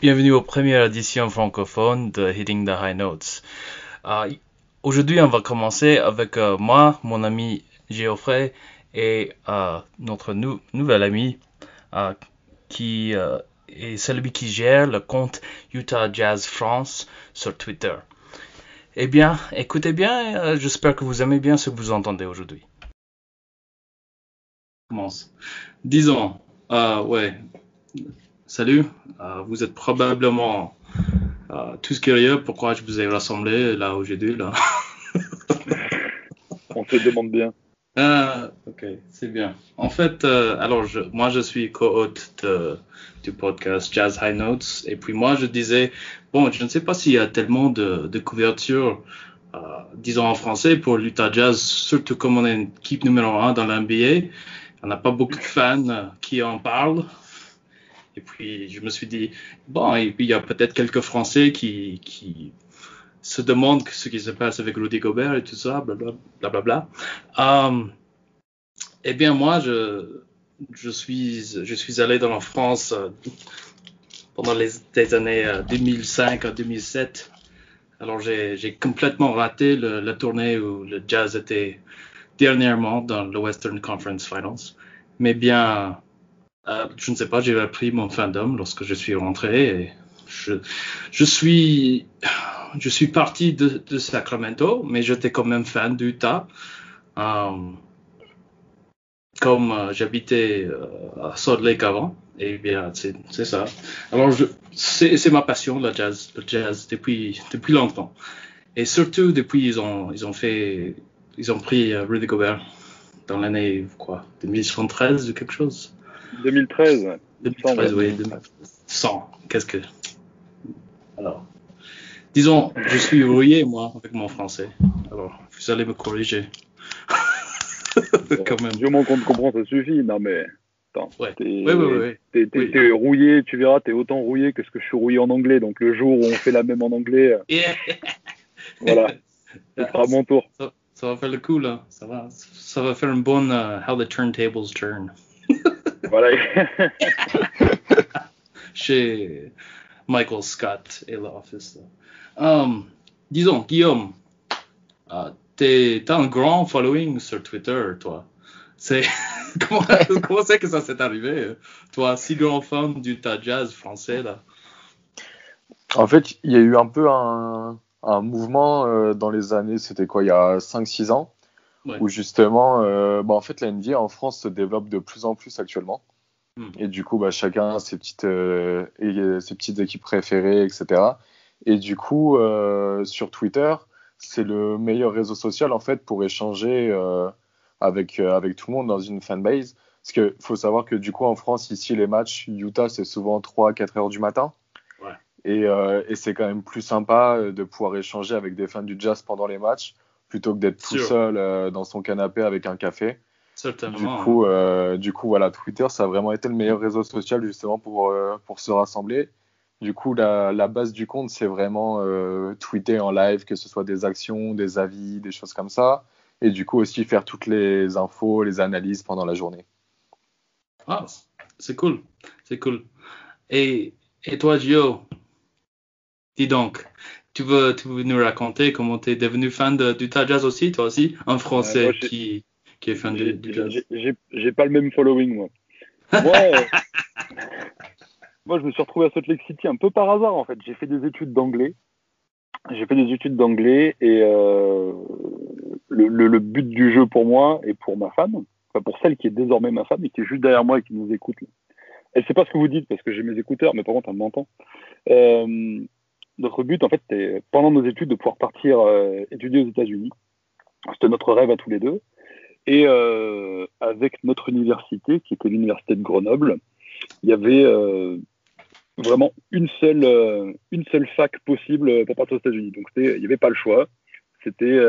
bienvenue aux premières éditions francophones de Hitting the High Notes. Euh, aujourd'hui, on va commencer avec euh, moi, mon ami Geoffrey et euh, notre nouvel ami qui est celui qui gère le compte Utah Jazz France sur Twitter. Eh bien, écoutez bien, j'espère que vous aimez bien ce que vous entendez aujourd'hui. Commence. Disons, ouais, Salut, euh, vous êtes probablement euh, tous curieux pourquoi je vous ai rassemblé là aujourd'hui. Là. On te demande bien. Ah, ok, c'est bien. En fait, euh, alors je, moi je suis co-hôte du podcast Jazz High Notes et puis moi je disais, bon, je ne sais pas s'il y a tellement de, de couverture, disons en français, pour l'Utah Jazz, surtout comme on est une équipe numéro un dans l'NBA. On n'a pas beaucoup de fans qui en parlent. Et puis, je me suis dit, bon, et puis il y a peut-être quelques Français qui, qui se demandent ce qui se passe avec Rudy Gobert et tout ça, blablabla. Bla, bla, um, eh bien, moi, je, je, suis, je suis allé dans la France euh, pendant les, années 2005 euh, à 2007. Alors, j'ai complètement raté la tournée où le jazz était dernièrement dans le Western Conference Finals. Mais bien, euh, je ne sais pas, j'ai appris mon fandom lorsque je suis rentré. Je, suis, je parti de, Sacramento, mais j'étais quand même fan d'Utah. Um, comme euh, j'habitais à Salt Lake avant, et bien c'est ça. Alors c'est ma passion le jazz, le jazz depuis longtemps, et surtout depuis ils ont fait ils ont pris Rudy Gobert dans l'année quoi 2013 ou quelque chose. 2013. 2013, oui. 100. Qu'est-ce que. Alors. Disons, je suis rouillé, moi, avec mon français. Alors, vous allez me corriger. Quand même. Du moment qu'on te comprend, ça suffit. Non, mais. Attends. Ouais. T'es, ouais, ouais, rouillé, tu verras, t'es autant rouillé que ce que je suis rouillé en anglais. Donc, le jour où on fait la même en anglais. Euh, voilà. Ce sera mon tour. Ça, va faire le coup, là. Ça va, ça va faire une bonne uh, How the Turntables Turn. Voilà. Chez Michael Scott et l'Office. Um, disons, Guillaume, uh, t'as un grand following sur Twitter, toi. C'est comment c'est que ça s'est arrivé, toi, si grand fan du ta jazz français là? En fait, il y a eu un peu un, un mouvement euh, dans les années, c'était quoi, il y a 5-6 ans, où justement, euh, bah, en fait, la NBA en France se développe de plus en plus actuellement. Hmm. Et du coup, bah, chacun a ses petites, euh, et ses petites équipes préférées, etc. Et du coup, euh, sur Twitter, c'est le meilleur réseau social en fait pour échanger avec, avec tout le monde dans une fanbase. Parce qu'il faut savoir que du coup, en France, ici, les matchs Utah, c'est souvent 3-4 heures du matin. Et, et c'est quand même plus sympa de pouvoir échanger avec des fans du jazz pendant les matchs plutôt que d'être tout seul euh, dans son canapé avec un café. Certainement. Du coup, euh, du coup, voilà, Twitter, ça a vraiment été le meilleur réseau social justement pour, euh, pour se rassembler. Du coup, la, la base du compte, c'est vraiment tweeter en live, que ce soit des actions, des avis, des choses comme ça. Et du coup, aussi faire toutes les infos, les analyses pendant la journée. Ah, c'est cool. C'est cool. Et, et toi, Gio, dis donc, tu veux, tu veux nous raconter comment tu es devenu fan de, du jazz aussi, toi aussi? Un Français qui, qui est fan du, jazz J'ai pas le même following, moi. Moi, euh, moi, je me suis retrouvé à Salt Lake City un peu par hasard, en fait. J'ai fait des études d'anglais. J'ai fait des études d'anglais et euh, le, le, but du jeu pour moi et pour ma femme, enfin pour celle qui est désormais ma femme et qui est juste derrière moi et qui nous écoute. Elle sait pas ce que vous dites parce que j'ai mes écouteurs, mais par contre elle m'entend. Euh, notre but, en fait, c'était pendant nos études de pouvoir partir euh, étudier aux États-Unis. C'était notre rêve à tous les deux. Et euh, avec notre université, qui était l'université de Grenoble, il y avait euh, vraiment une seule, une seule fac possible pour partir aux États-Unis. Donc il n'y avait pas le choix. C'était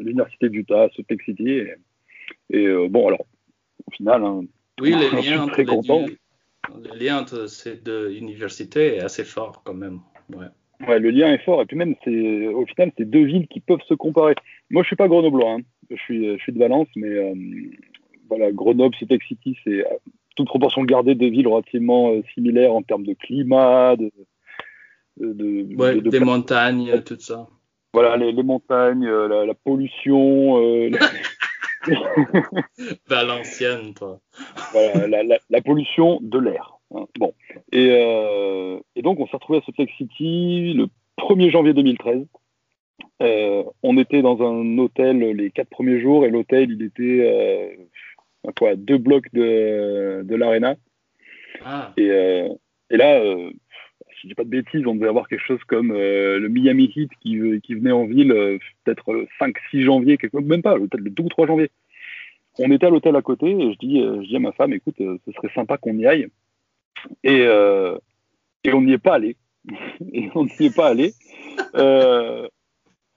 l'université d'Utah, Salt Lake City. Et, bon, alors, au final, hein, oui, les liens très content. Le lien entre ces deux universités est assez fort quand même. Ouais. Ouais, le lien est fort. Et puis même, c'est au final, c'est deux villes qui peuvent se comparer. Moi, je suis pas grenoblois. Hein. Je suis, je suis de Valence, mais euh, voilà, Grenoble, City, c'est toute proportion gardée des villes relativement euh, similaires en termes de climat, de, de, des montagnes, tout ça. Voilà, les, montagnes, la, pollution. Valenciennes, toi. voilà, la, pollution de l'air. Hein. Bon. Et, et, donc, on s'est retrouvé à Salt Lake City le 1er janvier 2013. Euh, on était dans un hôtel les quatre premiers jours et l'hôtel, il était euh, quoi, deux blocs de, de l'arena. Ah. Et, euh, et, là, si je dis pas de bêtises, on devait avoir quelque chose comme le Miami Heat qui, qui venait en ville peut-être le 5-6 janvier, quelque, même pas, le 2 ou 3 janvier. On était à l'hôtel à côté et je dis, je dis à ma femme, écoute, ce serait sympa qu'on y aille. Et, et on n'y est pas allé. et on n'y est pas allé. Euh,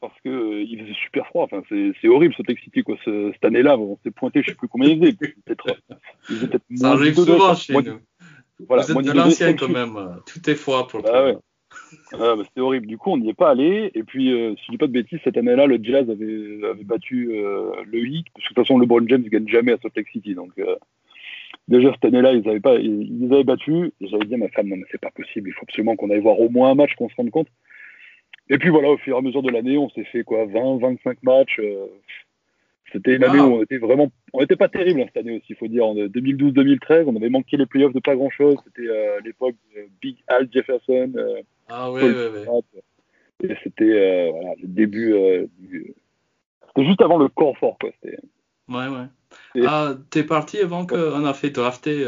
parce que euh, il faisait super froid. Enfin, c'est horrible ce Tech City quoi. cette année-là, on s'est pointé, je sais plus combien il faisait. Peut-être, euh, peut Ça arrive souvent chez nous. Voilà, Vous êtes de l'ancien quand même. Tout est froid pour le ah, ouais. ah, bah, C'était horrible. Du coup, on n'y est pas allé. Et puis, euh, si je dis pas de bêtises, cette année-là, le Jazz avait, avait battu le Heat. Parce que de toute façon, LeBron James ne gagne jamais à Salt Lake City. Donc, déjà cette année-là, ils avaient pas, ils, avaient battu. J'avais dit à ma femme, non mais c'est pas possible. Il faut absolument qu'on aille voir au moins un match, qu'on se rende compte. Et puis voilà, au fur et à mesure de l'année, on s'est fait quoi, 20, 25 matchs. Euh, c'était une année où on était vraiment, on n'était pas terrible hein, cette année aussi, il faut dire. En 2012-2013, on avait manqué les playoffs de pas grand chose. C'était euh, l'époque de Big Al Jefferson. Euh, ah ouais, ouais, ouais. Et c'était voilà, le début. Du... C'était juste avant le corps fort, quoi. Ouais, ouais. Ah, t'es parti avant qu'on a fait drafter,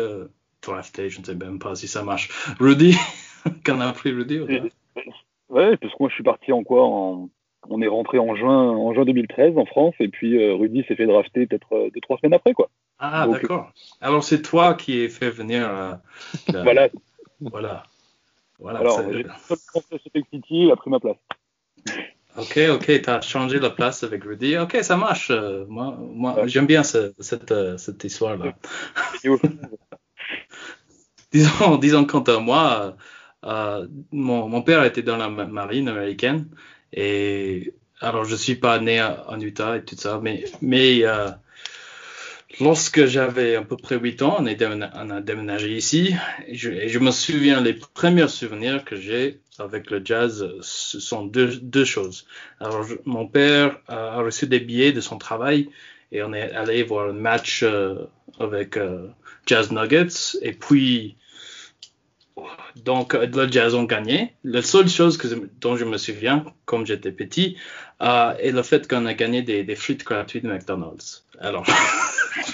drafter, je ne sais même pas si ça marche. Rudy, qu'on a pris Rudy. Ou Ouais, parce que moi je suis parti en quoi On est rentré en juin, en juin 2013 en France et puis euh, Rudy s'est fait drafter peut-être euh, deux trois semaines après quoi. Ah d'accord. Alors c'est toi qui ai fait venir. Euh, voilà. Voilà. Voilà. Alors j'ai Tech City, il a pris ma place. Ok, ok, tu as changé la place avec Rudy. Ok, ça marche. moi, moi j'aime bien cette, cette histoire-là. disons, disons quant à moi, euh, mon, mon, père était dans la marine américaine et alors je suis pas né en Utah et tout ça, mais mais euh, lorsque j'avais à peu près 8 ans, on, est a déménagé ici et je, me souviens les premiers souvenirs que j'ai avec le jazz, ce sont deux, choses. Alors mon père a reçu des billets de son travail et on est allé voir un match euh, avec euh, Jazz Nuggets et puis donc, le Jazz ont gagné. La seule chose que, dont je me souviens, comme j'étais petit, euh, est le fait qu'on a gagné des, des frites gratuites de McDonald's. Alors,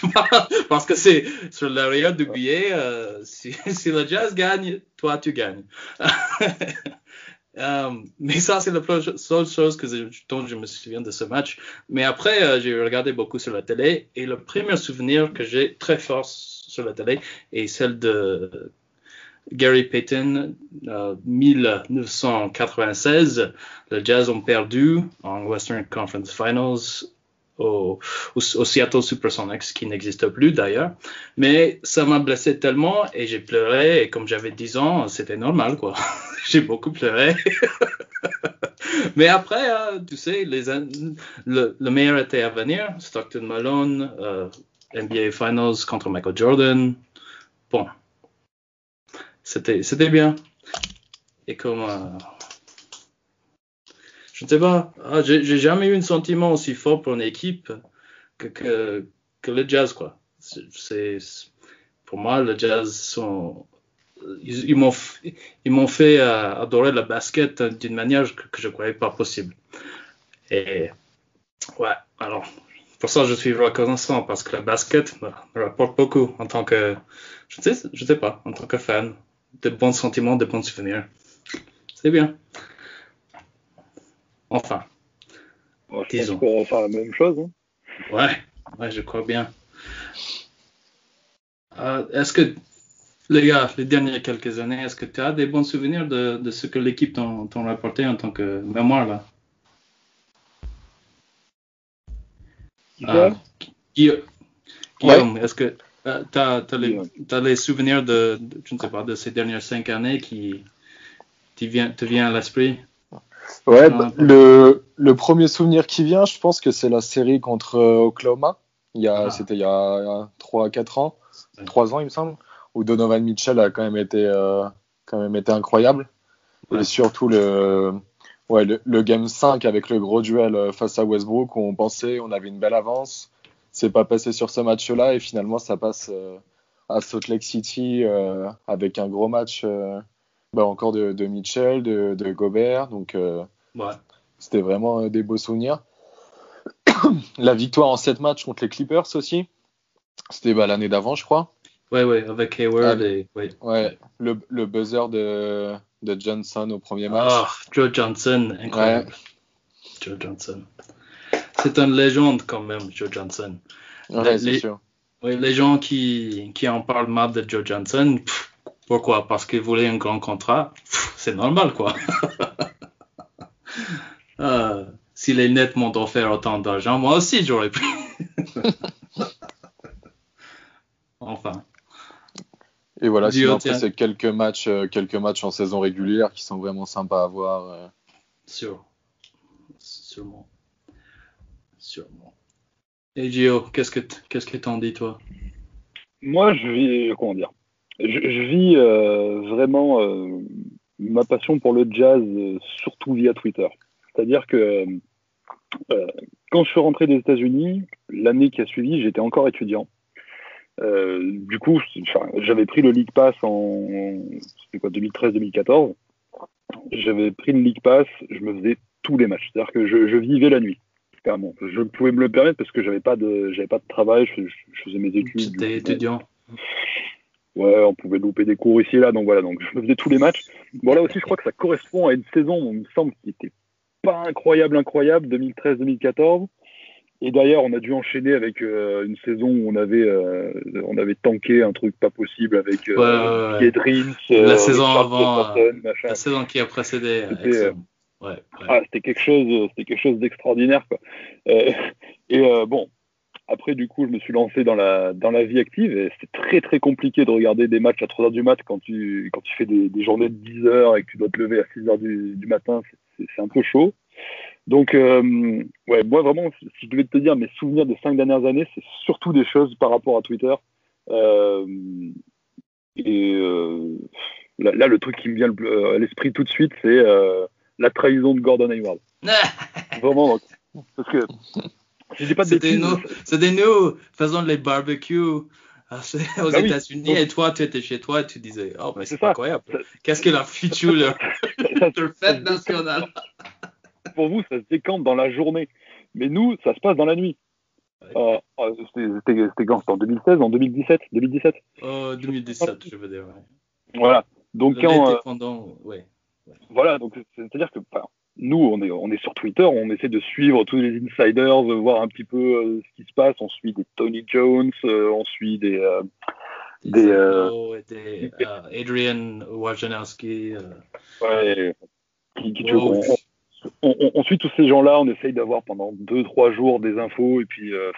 parce que c'est sur l'arrière du billet, euh, si, le Jazz gagne, toi tu gagnes. euh, mais ça, c'est la seule chose que dont je me souviens de ce match. Mais après, euh, j'ai regardé beaucoup sur la télé et le premier souvenir que j'ai très fort sur la télé est celle de Gary Payton, 1996, euh, le Jazz ont perdu en Western Conference Finals au, Seattle Supersonics, qui n'existe plus d'ailleurs. Mais ça m'a blessé tellement et j'ai pleuré. Et comme j'avais 10 ans, c'était normal, quoi. j'ai beaucoup pleuré. Mais après, euh, tu sais, les, le, meilleur était à venir. Stockton Malone, euh, NBA Finals contre Michael Jordan. Bon, c'était, bien. Et comme, euh, je ne sais pas, ah, j'ai, jamais eu un sentiment aussi fort pour une équipe que, le jazz, quoi. C'est, pour moi, le jazz ils, m'ont, ils m'ont fait euh, adorer le basket d'une manière que, je ne croyais pas possible. Et, ouais, alors, pour ça, je suis reconnaissant parce que le basket me, rapporte beaucoup en tant que, je sais, sais pas, en tant que fan de bons sentiments, de bons souvenirs. C'est bien. Enfin. Bon, je disons. pense faire la même chose. Hein. Ouais, ouais, je crois bien. Euh, est-ce que, les gars, les dernières quelques années, est-ce que tu as des bons souvenirs de, de ce que l'équipe t'ont rapporté en tant que mémoire là? Euh, Guillaume, est-ce que euh, tu as, les, souvenirs de, je ne sais pas, de ces dernières cinq années qui te viennent à l'esprit? Ouais, bah, le, le, premier souvenir qui vient, je pense que c'est la série contre euh, Oklahoma. Il y a, ah. C'était il y a 3-4 ans, 3 ans il me semble, où Donovan Mitchell a quand même été, euh, quand même été incroyable. Et surtout le, ouais, le, game 5 avec le gros duel euh, face à Westbrook où on pensait on avait une belle avance. C'est pas passé sur ce match-là et finalement ça passe euh, à Salt Lake City euh, avec un gros match bah, encore de, de, Mitchell, de, de Gobert. Donc ouais. c'était vraiment des beaux souvenirs. La victoire en 7 matchs contre les Clippers aussi. C'était bah, l'année d'avant, je crois. Ouais, ouais, avec Hayward et. Ouais, ouais le, le buzzer de, de Johnson au premier match. Oh, Joe Johnson, incroyable. Joe Johnson. C'est une légende quand même, Joe Johnson. Ouais, les, sûr. Les gens qui, qui en parlent mal de Joe Johnson, pourquoi? Parce qu'il voulait un grand contrat? C'est normal, quoi. euh, si les Nets m'ont offert autant d'argent, moi aussi j'aurais pu. enfin. Et voilà, sinon après c'est quelques matchs, euh, quelques matchs en saison régulière qui sont vraiment sympas à voir. Euh. Sûr, sûrement, sûrement. Et Gio, qu'est-ce que qu'est-ce que t'en dis toi? Moi, je vis, comment dire, je, vis euh, vraiment ma passion pour le jazz, surtout via Twitter. C'est-à-dire que quand je suis rentré des États-Unis, l'année qui a suivi, j'étais encore étudiant. Euh, du coup, j'avais pris le League Pass en, quoi 2013-2014. J'avais pris le League Pass, je me faisais tous les matchs. C'est-à-dire que je, vivais la nuit. Carrément. Je pouvais me le permettre parce que j'avais pas pas de travail, je, faisais mes études. J'étais étudiant. Ouais, on pouvait louper des cours ici et là, donc voilà, donc je me faisais tous les matchs. Bon là aussi, je crois que ça correspond à une saison, il me semble, qui était pas incroyable, incroyable, 2013-2014. Et d'ailleurs, on a dû enchaîner avec euh, une saison où on avait, euh, on avait tanké un truc pas possible avec euh, ouais, la saison avant, la saison qui a précédé. C'était ouais, ah, quelque chose, c'était quelque chose d'extraordinaire. et bon, après du coup, je me suis lancé dans la dans la vie active et c'est très très compliqué de regarder des matchs à 3 heures du mat quand tu quand tu fais des, des, journées de 10 heures et que tu dois te lever à 6 heures du, du matin, c'est un peu chaud. Donc, euh, ouais, moi vraiment, si je devais te dire mes souvenirs des cinq dernières années, c'est surtout des choses par rapport à Twitter. Euh, et euh, là, le truc qui me vient à l'esprit tout de suite, c'est la trahison de Gordon Hayward. vraiment, parce que pas C'était nous, nous faisons les barbecues aux bah États-Unis et toi, tu étais chez toi et tu disais, oh, mais c'est incroyable. Qu'est-ce que la future fête nationale pour vous, ça se décante dans la journée. Mais nous, ça se passe dans la nuit. Euh, euh, c'était quand? C'était en 2016, en 2017 2017 euh, 2017, je veux dire. Voilà. Donc quand. ouais. Voilà, donc c'est-à-dire que nous, on est, on est sur Twitter, on essaie de suivre tous les insiders, voir un petit peu ce qui se passe. On suit des Tony Jones, on suit des. des, des Adrian Wojnarowski. Ouais, qui, qui oh, on, suit tous ces gens-là, on essaye d'avoir pendant deux, trois jours des infos, et puis euh,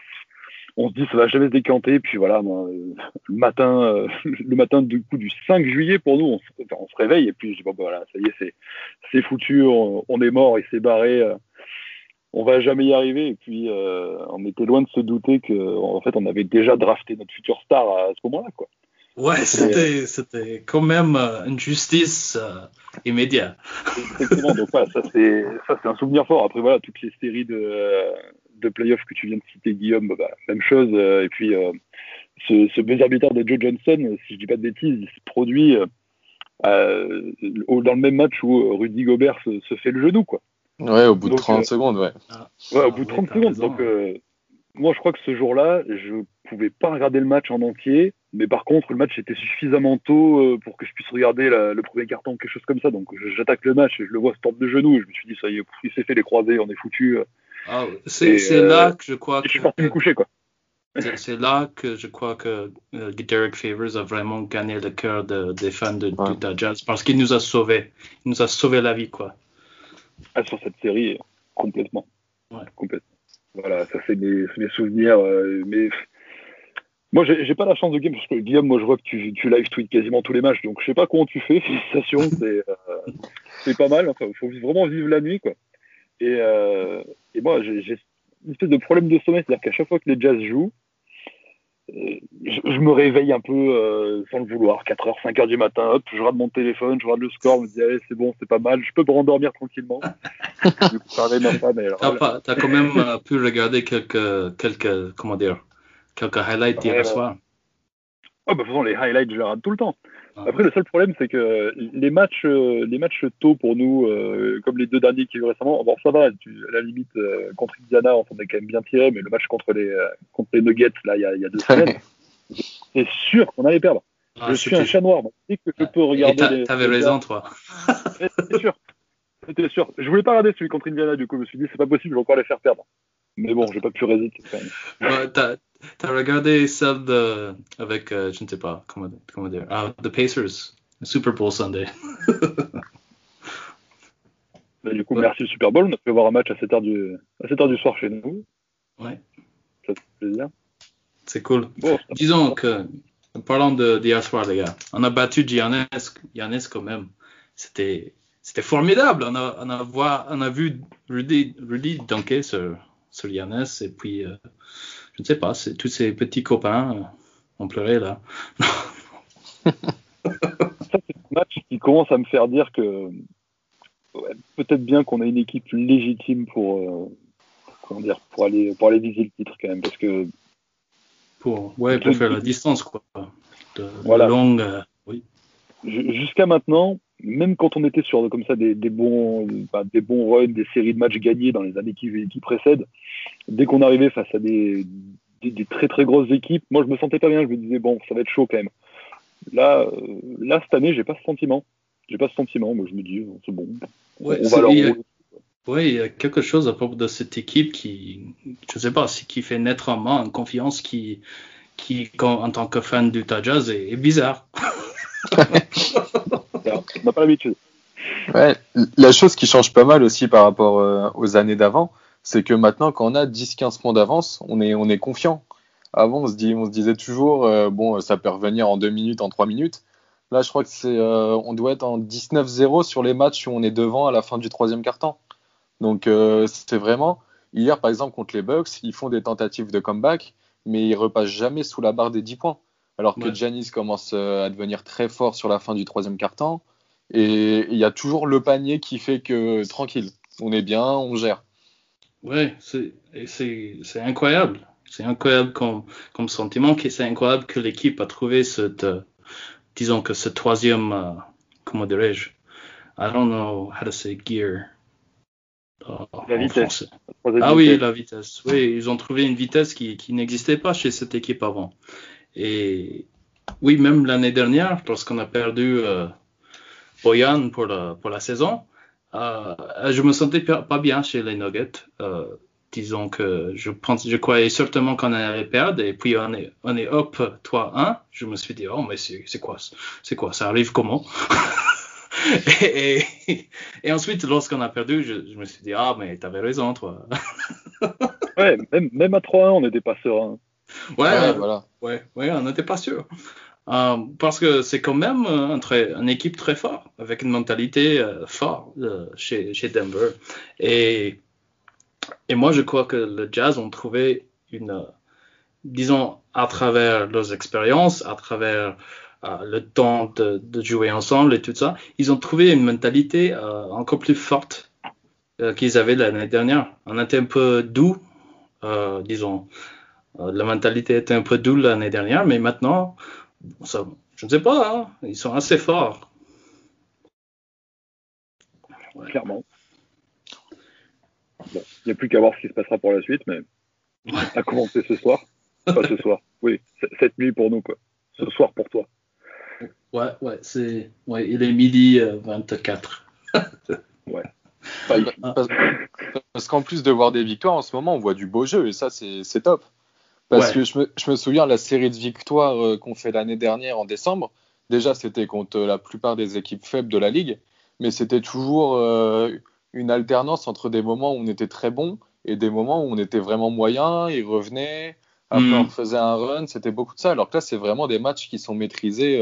on se dit ça va jamais se décanter. Puis voilà, euh, le matin, euh, le matin du coup du 5 juillet pour nous, on se, réveille et puis je dis bon bah, voilà, ça y est, c'est foutu, on, est mort, il s'est barré, on va jamais y arriver. Et puis on était loin de se douter que en fait on avait déjà drafté notre futur star à ce moment-là quoi. Ouais, c'était, c'était quand même euh, une justice euh, immédiate. Exactement, donc ça c'est, ça c'est un souvenir fort. Après voilà, toutes les séries de, de playoffs que tu viens de citer, Guillaume, bah, même chose. Euh, et puis ce, ce buzzer de Joe Johnson, si je dis pas de bêtises, il se produit dans le même match où Rudy Gobert se, fait le genou, quoi. Ouais, au bout de 30 secondes, ouais. Ah. ouais, au bout de 30 secondes. Donc, moi, je crois que ce jour-là, je pouvais pas regarder le match en entier, mais par contre, le match était suffisamment tôt euh, pour que je puisse regarder le premier carton, quelque chose comme ça. Donc, j'attaque le match et je le vois se tordre de genoux. Et je me suis dit, ça y est, il s'est fait les croisés, on est foutu. Ah, c'est euh, là que je crois que. Je suis parti me coucher, quoi. C'est là que je crois que euh, Derek Favors a vraiment gagné le cœur des fans de, ouais. Jazz parce qu'il nous a sauvés. Il nous a sauvé la vie, quoi. Ah, sur cette série, complètement. Ouais. Complètement. Voilà, ça c'est mes, souvenirs. Euh, mais moi, j'ai pas la chance de game parce que Guillaume, moi je vois que tu, tu live tweet quasiment tous les matchs, donc je sais pas comment tu fais. Félicitations, c'est euh, pas mal. Enfin, il faut vraiment vivre la nuit, quoi. Et, euh, et moi, j'ai une espèce de problème de sommeil, c'est-à-dire qu'à chaque fois que les Jazz jouent, je, me réveille un peu euh, sans le vouloir, 4h, 5h du matin, hop, je regarde mon téléphone, je regarde le score, je me dis, allez, c'est bon, c'est pas mal, je peux me rendormir tranquillement. du coup, T'as quand même euh, pu regarder quelques, quelques, comment dire, quelques highlights hier soir. Oh, bah, de toute façon, les highlights, je les regarde tout le temps. Ah. Après, le seul problème, c'est que les matchs, euh, les matchs tôt pour nous, comme les deux derniers qui ont eu récemment, bon, ça va, tu, à la limite, contre Indiana, on s'en est quand même bien tiré, mais le match contre les, contre les Nuggets, là, il y a, y a deux semaines, c'est sûr qu'on allait perdre. Ah, je suis un chat noir, donc que je peux regarder. T'avais raison, toi. C'était sûr. C'était sûr. Je voulais pas regarder celui contre Indiana, du coup, je me suis dit, c'est pas possible, je vais encore les faire perdre. Mais bon, j'ai pas pu résister quand même. T'as, regardé celle de, avec, euh, je ne sais pas, comment, comment dire, ah, The Pacers, Super Bowl Sunday. Du coup, merci le Super Bowl. On a pu voir un match à 7h du, à 7 heures du soir chez nous. Ouais. Ça fait plaisir. C'est cool. Disons que, parlant de d'hier soir, les gars, on a battu Giannis, Giannis quand même. C'était, c'était formidable. On a, on a, voir, on a vu Rudy, Rudy dunker sur, sur Giannis et puis, euh, je ne sais pas, c'est tous ces petits copains euh, ont pleuré là. Ça, c'est un match qui commence à me faire dire que peut-être bien qu'on a une équipe légitime pour, euh, comment dire, pour aller, pour aller viser le titre quand même, parce que pour, ouais, pour faire la distance, quoi. De, voilà. longue, euh, oui. Jusqu'à maintenant, même quand on était sur comme ça des, des bons, bah, des bons runs, des séries de matchs gagnés dans les années qui, qui précèdent, dès qu'on arrivait face à des, des, très très grosses équipes, moi je me sentais pas bien. Je me disais bon, ça va être chaud quand même. Là, euh, là cette année, j'ai pas ce sentiment. J'ai pas ce sentiment. Moi, je me dis c'est bon. Ouais, on va leur oui, il y a quelque chose à propos de cette équipe qui, je sais pas, qui fait naître en moi une confiance qui, qui, en tant que fan du Jazz, est, bizarre. n'a pas l'habitude. La chose qui change pas mal aussi par rapport euh, aux années d'avant, c'est que maintenant, quand on a 10-15 points d'avance, on est, on est confiant. Avant, on se, disait toujours, euh, bon, ça peut revenir en 2 minutes, en 3 minutes. Là, je crois que c'est, euh, on doit être en 19-0 sur les matchs où on est devant à la fin du troisième quart-temps. Donc euh, c'est vraiment, hier par exemple contre les Bucks, ils font des tentatives de comeback, mais ils repassent jamais sous la barre des 10 points. Alors que Janis commence euh, à devenir très fort sur la fin du troisième quart-temps. Et il y a toujours le panier qui fait que tranquille, on est bien, on gère. Ouais, c'est incroyable. C'est incroyable comme, comme sentiment. C'est incroyable que l'équipe a trouvé cette, euh, disons que ce troisième, comment dirais-je, I don't know how to say gear la vitesse. Ah oui, la vitesse. Oui, ils ont trouvé une vitesse qui, qui n'existait pas chez cette équipe avant. Et oui, même l'année dernière, lorsqu'on a perdu euh, Boyan pour la, pour la saison, euh, je me sentais pas bien chez les Nuggets. Euh, disons que je pense, je croyais certainement qu'on allait perdre et puis on est, on est up 3-1. Je me suis dit, oh, mais c'est quoi, c'est quoi, ça arrive comment? et, et, ensuite, lorsqu'on a perdu, je, me suis dit, ah, mais t'avais raison, toi. ouais, même, même à 3-1, on n'était pas serein. Ouais, voilà. ouais, ouais, on n'était pas sûr. Euh, parce que c'est quand même un très, une équipe très forte, avec une mentalité euh, forte euh, chez, chez Denver. Et, et moi, je crois que le Jazz ont trouvé une, disons, à travers leurs expériences, à travers le temps de, jouer ensemble et tout ça, ils ont trouvé une mentalité encore plus forte qu'ils avaient l'année dernière. On était un peu doux, disons. La mentalité était un peu doux l'année dernière, mais maintenant, ça, je ne sais pas, hein, ils sont assez forts. Clairement. il n'y a plus qu'à voir ce qui se passera pour la suite, mais à commencer ce soir. Pas ce soir, oui, cette nuit pour nous, quoi. Ce soir pour toi. Ouais, ouais, c'est. Ouais, il est midi 24. Euh, ouais. Parce, qu'en plus de voir des victoires, en ce moment, on voit du beau jeu et ça, c'est top. Parce que je me, je me, souviens, la série de victoires euh, qu'on fait l'année dernière en décembre, déjà, c'était contre la plupart des équipes faibles de la ligue, mais c'était toujours euh, une alternance entre des moments où on était très bon et des moments où on était vraiment moyen, ils revenaient, après mm. on faisait un run, c'était beaucoup de ça. Alors que là, c'est vraiment des matchs qui sont maîtrisés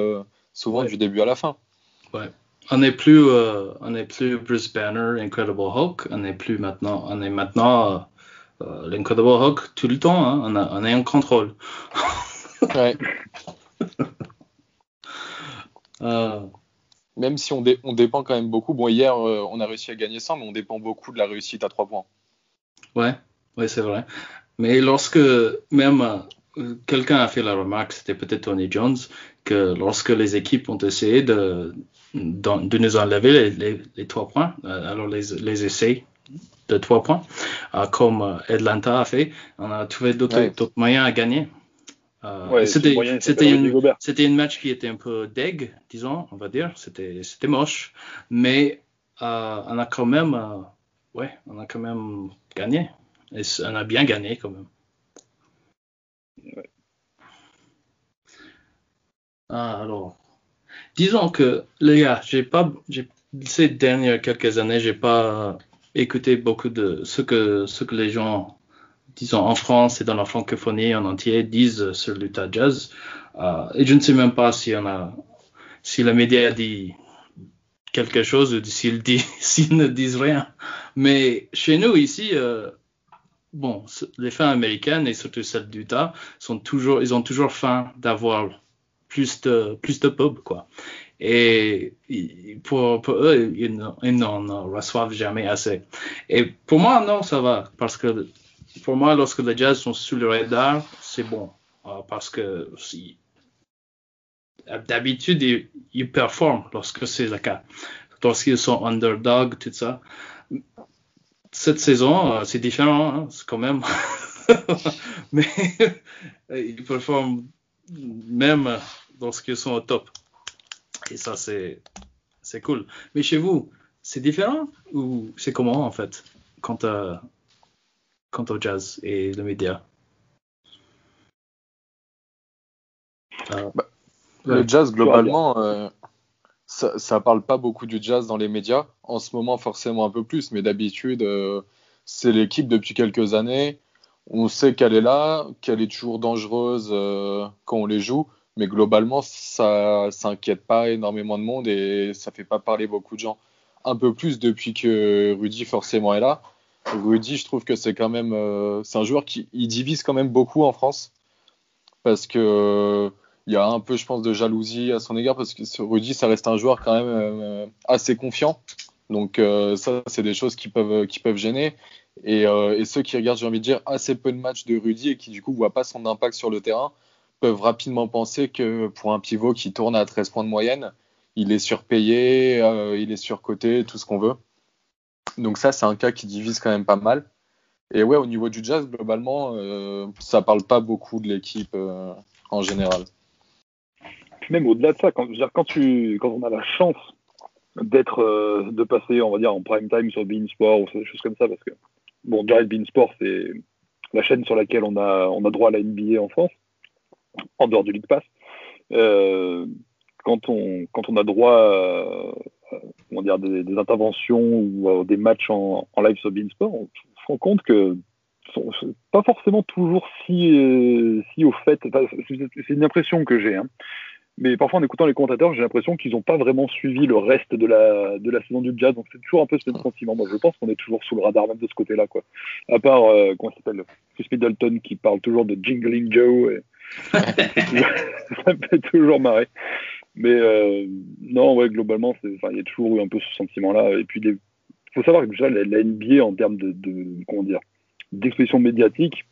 souvent du début à la fin. Ouais. On n'est plus, euh, on est plus Bruce Banner, Incredible Hulk. On est plus maintenant, on est maintenant euh, l'Incredible Hulk tout le temps. Hein. On, a, on est en contrôle. Ouais. Euh. Même si on, on, dépend quand même beaucoup. Bon, hier, euh, on a réussi à gagner 100, mais on dépend beaucoup de la réussite à 3 points. Ouais, ouais c'est vrai. Mais lorsque même euh, quelqu'un a fait la remarque, c'était peut-être Tony Jones, que lorsque les équipes ont essayé de, de, nous enlever les, les, 3 points, alors les, les essais de 3 points, comme Atlanta a fait, on a trouvé d'autres moyens à gagner. Euh, c'était une, c'était une match qui était un peu deg, disons, on va dire. C'était, c'était moche, mais euh, on a quand même, euh, ouais, on a quand même gagné. Et on a bien gagné quand même. Ah, alors, disons que les gars, j'ai pas, ces dernières quelques années, j'ai pas écouté beaucoup de ce que ce que les gens disons, en France et dans la francophonie en entier, disent sur l'Utah Jazz. Euh, et je ne sais même pas si, on a, si le média dit quelque chose ou s'ils ne disent rien. Mais chez nous ici, euh, bon, les fans américaines et surtout celles d'Utah sont ils ont toujours faim d'avoir plus de plus de pub quoi. Et pour, eux, ils n'en reçoivent jamais assez. Et pour moi, non, ça va parce que pour moi, lorsque les Jazz sont sous le radar, c'est bon. Euh, parce que d'habitude, ils, performent lorsque c'est le cas. Lorsqu'ils sont underdog, tout ça. Cette saison, euh, c'est différent, hein, quand même. Mais ils performent même lorsqu'ils sont au top. Et ça, c'est, c'est cool. Mais chez vous, c'est différent ou c'est comment en fait quand euh, quant au jazz et le média? Euh, bah, Le jazz, globalement, euh, ça, ça parle pas beaucoup du jazz dans les médias. En ce moment, forcément un peu plus, mais d'habitude, euh, c'est l'équipe depuis quelques années. On sait qu'elle est là, qu'elle est toujours dangereuse quand on les joue, mais globalement, ça s'inquiète pas énormément de monde et ça fait pas parler beaucoup de gens. Un peu plus depuis que Rudy forcément est là. Rudy, je trouve que c'est quand même, euh, c'est un joueur qui divise quand même beaucoup en France parce que euh, il y a un peu, je pense, de jalousie à son égard parce que Rudy, ça reste un joueur quand même euh, assez confiant. Donc ça, c'est des choses qui peuvent qui peuvent gêner. Et, et ceux qui regardent, j'ai envie de dire, assez peu de matchs de Rudy et qui du coup voient pas son impact sur le terrain peuvent rapidement penser que pour un pivot qui tourne à 13 points de moyenne, il est surpayé, il est surcoté, tout ce qu'on veut. Donc ça, c'est un cas qui divise quand même pas mal. Et ouais, au niveau du jazz, globalement, euh, ça parle pas beaucoup de l'équipe euh, en général. même au-delà de ça, quand, quand, tu, quand on a la chance d'être, euh, de passer, on va dire, en prime time sur Beansport ou des choses comme ça, parce que, bon, Jared Beansport, c'est la chaîne sur laquelle on a, on a droit à la NBA en France, en dehors du League Pass. Euh, quand on, quand on a droit à, comment dire, des, des, interventions ou euh, des matchs en, en live sur Beansport, on se rend compte que sont pas forcément toujours si, euh, si au fait. c'est une impression que j'ai. Hein. Mais parfois, en écoutant les commentateurs, j'ai l'impression qu'ils n'ont pas vraiment suivi le reste de la, de la saison du jazz. Donc, c'est toujours un peu ce sentiment. Moi, je pense qu'on est toujours sous le radar, même de ce côté-là. Quoi. À part, euh, comment s'appelle Chris Middleton qui parle toujours de Jingling Joe. Ça fait toujours marrer. Mais euh, non, ouais, globalement, il y a toujours eu un peu ce sentiment-là. Et puis, il faut savoir que déjà, la, NBA, en termes de, comment dire, d'exposition médiatique,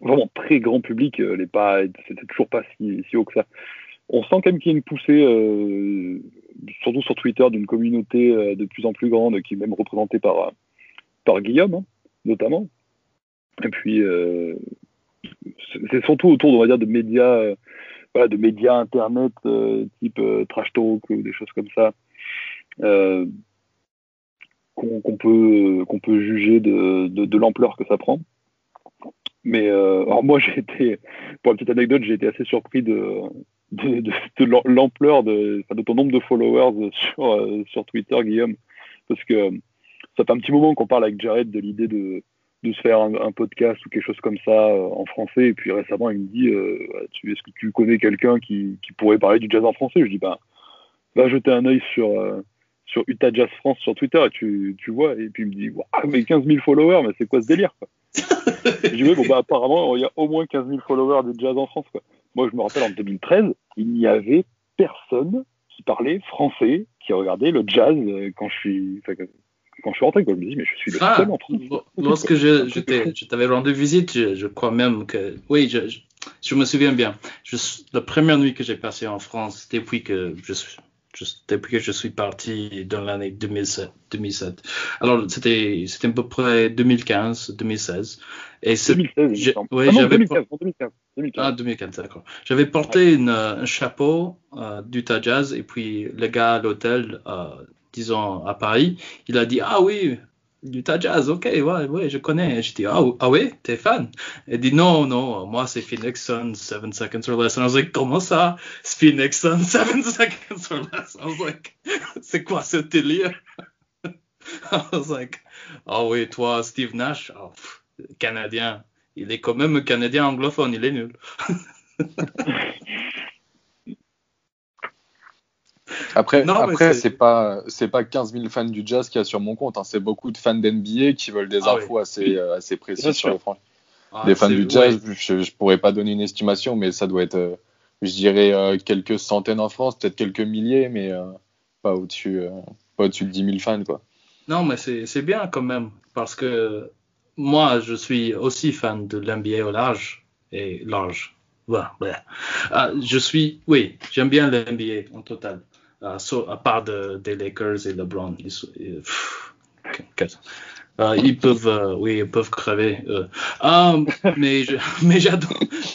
vraiment très grand public, euh, n'est pas, c'était toujours pas si, haut que ça. On sent quand même qu'il y a une poussée, euh, surtout sur Twitter, d'une communauté de plus en plus grande, qui est même représentée par, par Guillaume, hein, notamment. Et puis, c'est surtout autour, on va dire, de médias de médias internet euh, type euh, trash talk ou des choses comme ça euh, qu'on peut qu'on peut juger de, l'ampleur que ça prend. Mais alors moi j'ai été pour une petite anecdote j'ai été assez surpris de de, de l'ampleur de, de ton nombre de followers sur sur Twitter Guillaume parce que ça fait un petit moment qu'on parle avec Jared de l'idée de de se faire un, podcast ou quelque chose comme ça euh, en français. Et puis récemment, il me dit euh, Est-ce que tu connais quelqu'un qui, pourrait parler du jazz en français? Je dis bah, Va jeter un œil sur, euh, sur Utah Jazz France sur Twitter et tu, tu vois. Et puis il me dit Mais 15 000 followers, mais c'est quoi ce délire Je dis bon, bah, apparemment, il y a au moins 15 000 followers de jazz en France. Moi, je me rappelle en 2013, il n'y avait personne qui parlait français, qui regardait le jazz euh, quand je suis, quand je suis rentré. Quoi. Je me dis, mais je suis le ah, seul en France. Lorsque je, je t'avais rendu visite, je, je, crois même que, oui, je, je, me souviens bien. La première nuit que j'ai passée en France, depuis que je suis depuis que je suis parti dans l'année 2007, 2007. Alors, c'était, à peu près 2015, 2016. Et 2016, ouais, ah 2015, 2015, 2015. Ah, 2015, d'accord. J'avais porté une, un chapeau euh, d'Utah Jazz et puis le gars à l'hôtel, euh, disons à Paris, il a dit, ah oui, Utah Jazz, ok, ouais, ouais, je connais. J'ai dit, ah, ah ouais, t'es fan Il dit, non, non, moi c'est Phoenix Suns, 7 seconds or less. And I comment ça? Phoenix Suns, 7 seconds or less I was c'est quoi ce délire? I was ah oui, toi, Steve Nash, oh, Canadien. Il est quand même Canadien anglophone, il est nul. Après, après c'est pas c'est pas 15 000 fans du jazz qu'il y a sur mon compte. Hein. C'est beaucoup de fans d'NBA qui veulent des ah infos assez euh, assez précises sur les franchises. Ah, des fans du jazz, je, je, pourrais pas donner une estimation, mais ça doit être, euh, je dirais euh, quelques centaines en France, peut-être quelques milliers, mais pas au-dessus pas au-dessus de 10 000 fans quoi. Non, mais c'est bien quand même parce que moi, je suis aussi fan de l'NBA au large et large. Voilà, je suis, oui, j'aime bien l'NBA en total. Uh, à part de, des Lakers et LeBron. Ils, uh, ils peuvent, uh, oui, peuvent crever.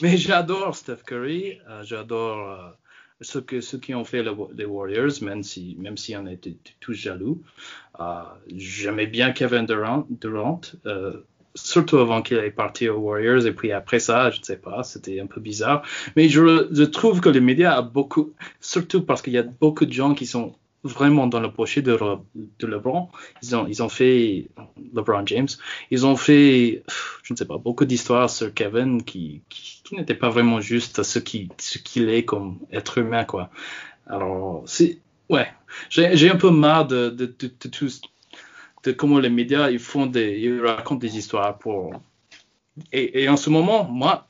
Mais j'adore, Steph Curry. j'adore ceux, que, ceux qui ont fait les Warriors, même si, même si on était tous jaloux. J'aimais bien Kevin. Durant surtout avant qu'il ait parti aux Warriors et puis après ça, je ne sais pas, c'était un peu bizarre. Mais je, trouve que les médias a beaucoup, surtout parce qu'il y a beaucoup de gens qui sont vraiment dans le projet de, LeBron. Ils ont, ils ont fait LeBron James. Ils ont fait, je ne sais pas, beaucoup d'histoires sur Kevin qui, qui, n'étaient pas vraiment juste ce qu'il ce qu'il est comme être humain, quoi. Alors, c'est, ouais, j'ai un peu marre de, de, de, de tout de comment les médias ils font des, ils racontent des histoires pour. Et, en ce moment, moi,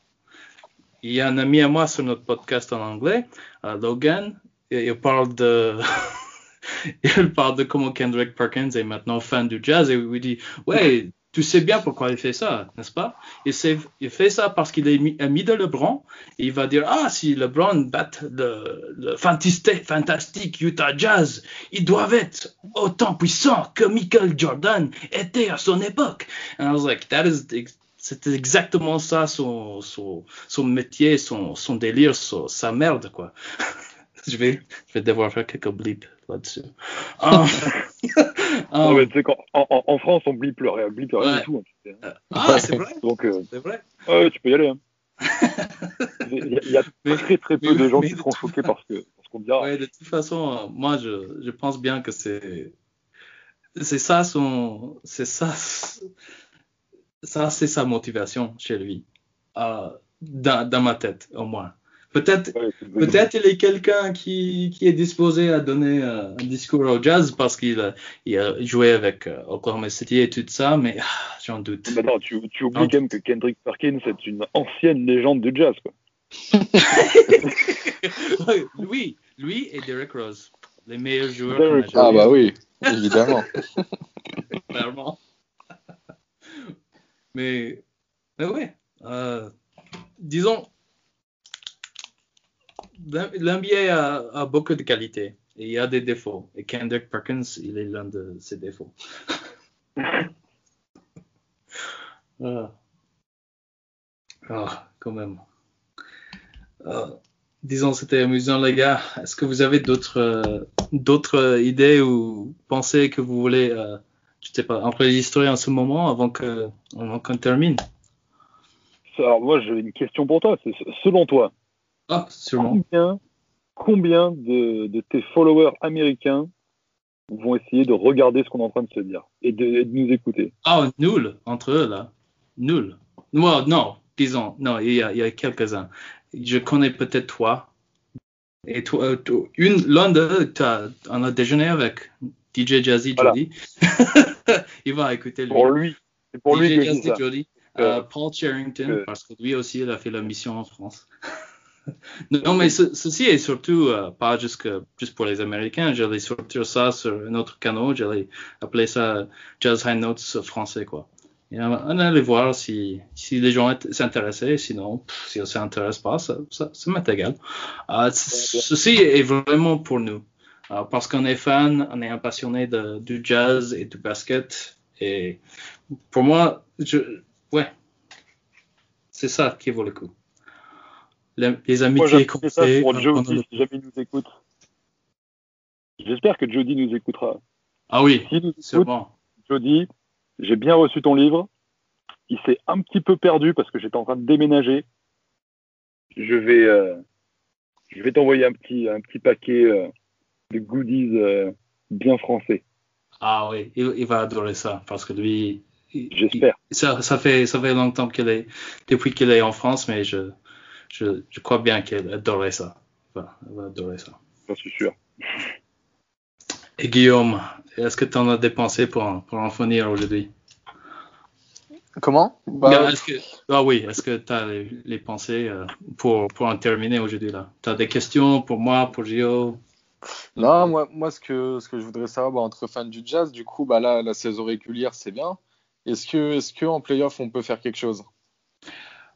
il y a un ami à moi sur notre podcast en anglais, uh, Logan, et il parle de. il parle de comment Kendrick Perkins est maintenant fan du jazz et il dit ouais tu sais bien pourquoi il fait ça, n'est-ce pas? Il, fait ça parce qu'il est ami de LeBron. Et il va dire, ah, si LeBron bat le, fantastique Utah Jazz, ils doivent être autant puissants que Michael Jordan était à son époque. And I was like, that is c'était exactement ça son, son, son métier, son, son délire, sa merde, quoi. je, vais, je vais devoir faire quelques blips là-dessus. Um, um, tu sais en, en, France, on blip rien, blip rien du tout. Hein, euh, ah, c'est vrai Donc, euh, c'est vrai ouais, tu peux y aller. Hein. il, y a, très très peu de gens qui seront choqués parce que parce qu'on dira. Ouais, de toute façon, euh, moi je, je pense bien que c'est c'est ça son c'est ça ça c'est sa motivation chez lui euh, dans, dans ma tête au moins Peut-être, peut-être il est quelqu'un qui, qui est disposé à donner euh, un discours au jazz parce qu'il a, il a joué avec euh, Oklahoma City et tout ça, mais ah, j'en doute. Mais non, tu, tu oublies quand même que Kendrick Perkins est une ancienne légende du jazz, quoi. oui, lui et Derrick Rose, les meilleurs joueurs. ah bah oui, évidemment. Clairement. mais, mais ouais, euh, disons l'NBA a, a, beaucoup de qualités et il y a des défauts. Et Kendrick Perkins, il est l'un de ses défauts. ah. ah. quand même. Ah. disons, c'était amusant, les gars. Est-ce que vous avez d'autres d'autres idées ou pensées que vous voulez, euh, je sais pas, enregistrer en ce moment avant que qu'on termine? Alors moi, j'ai une question pour toi. Selon toi, ah, Combien, combien de, tes followers américains vont essayer de regarder ce qu'on est en train de se dire et de, nous écouter? Ah, nul entre eux là. Nul. Moi, non, disons, non, il y a, quelques-uns. Je connais peut-être toi. Et toi, euh, une, l'un d'eux, on a déjeuné avec DJ Jazzy Jody. il va écouter lui. Pour lui. C'est pour DJ lui Jazzy Jody. Euh, Paul Charrington, parce que lui aussi, il a fait la mission en France. non, mais ceci est surtout euh, pas juste, juste pour les Américains. J'allais sortir ça sur un autre canal. J'allais appeler ça Jazz High Notes français, quoi. Et on allait voir si, si les gens s'intéressaient. Sinon, si ça s'intéresse pas, ça, ça, ça m'est égal. Euh, ceci est vraiment pour nous. Euh, parce qu'on est fan, on est un passionné de, du jazz et du basket. Et pour moi, je, ouais, c'est ça qui vaut le coup. Les, amitiés qu'on fait. pour Jody, si jamais il nous écoute. J'espère que Jody nous écoutera. Ah oui, c'est bon. Jody, j'ai bien reçu ton livre. Il s'est un petit peu perdu parce que j'étais en train de déménager. Je vais, euh, je vais t'envoyer un petit, un petit paquet euh, de goodies euh, bien français. Ah oui, il, va adorer ça parce que lui. J'espère. Ça, ça, fait, ça fait longtemps qu'il est, depuis qu'il est en France, mais je, je, je crois bien qu'il adorerait ça. Va, il va adorer ça. J'en suis sûr. Et Guillaume, est-ce que tu en as dépensé pour, pour en finir aujourd'hui? Comment? Bah, Ah oui, est-ce que tu as les, pensées euh, pour, pour en terminer aujourd'hui là? Tu as des questions pour moi, pour Gio? Non, moi, moi ce, que, ce que je voudrais savoir, bah, entre fans du jazz, du coup, bah, là, la saison régulière, c'est bien. Est-ce que, est que en playoff, on peut faire quelque chose?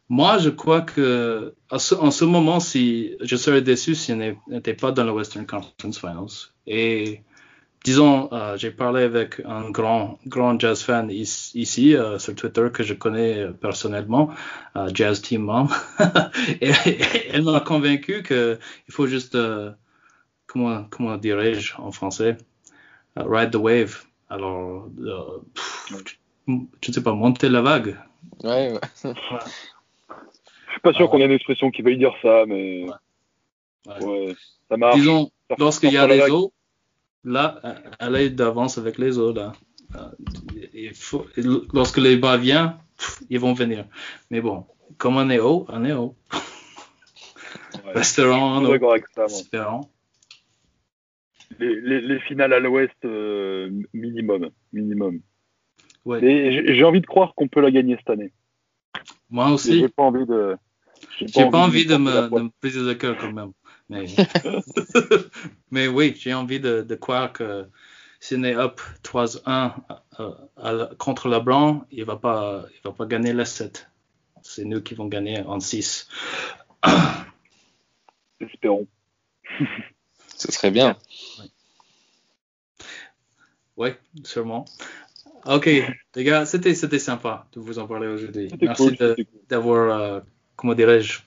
Moi, je crois que en ce moment, si je serais déçu si on n'était pas dans la Western Conference Finals. Et disons, euh, j'ai parlé avec un grand, grand jazz fan ici euh, sur Twitter que je connais euh, personnellement, Jazz Team Mom, et, elle m'a convaincu que il faut juste, comment, comment dirais-je en français, ride the wave. Alors, je ne sais pas, monter la vague. Ouais, ouais. Suis pas sûr qu'on ait une expression qui veuille dire ça, mais ouais. ça marche. Disons, lorsqu'il y a les eaux, là, elle est d'avance avec les autres. Là. Il faut, lorsque les bas viennent, ils vont venir. Mais bon, comme on est haut, on est haut. Restaurant, Espérant. Les, les, les, finales à l'ouest, euh, minimum. minimum. Ouais. J'ai envie de croire qu'on peut la gagner cette année. Moi aussi. J'ai pas envie de. J'ai pas, envie, de, me, de me briser le cœur quand même. Mais, mais oui, j'ai envie de, de, croire que si on est up 3-1 euh, contre LeBlanc, il va pas, il va pas gagner la 7. C'est nous qui vont gagner en 6. Espérons. Ce serait bien. Oui, sûrement. Ok, les gars, c'était, c'était sympa de vous en parler aujourd'hui. Merci d'avoir, euh, comment dirais-je,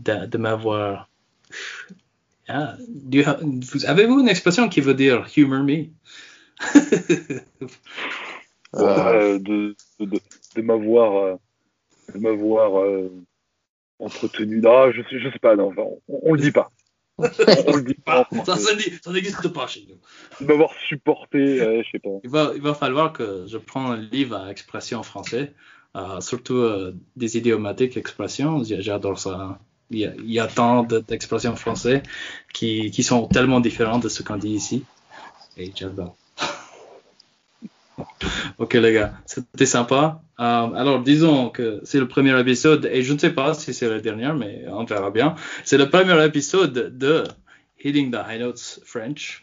de, de m'avoir ah, Avez-vous une expression qui veut dire humor me? Euh, de, de, de m'avoir de m'avoir euh, euh, entretenu. Non, je, je sais pas, non, on, on, le dit pas. On, le dit pas. ça, ça n'existe pas chez nous. De m'avoir supporté, je sais pas. Il va, il va falloir que je prenne un livre à expression français, surtout des idiomatiques expressions. J'adore ça il y a, tant d'expressions françaises qui, qui, sont tellement différentes de ce qu'on dit ici. Et j'adore. ok les gars, c'était sympa. Euh, alors disons que c'est le premier épisode et je ne sais pas si c'est le dernier, mais on verra bien. C'est le premier épisode de Hitting the High Notes French.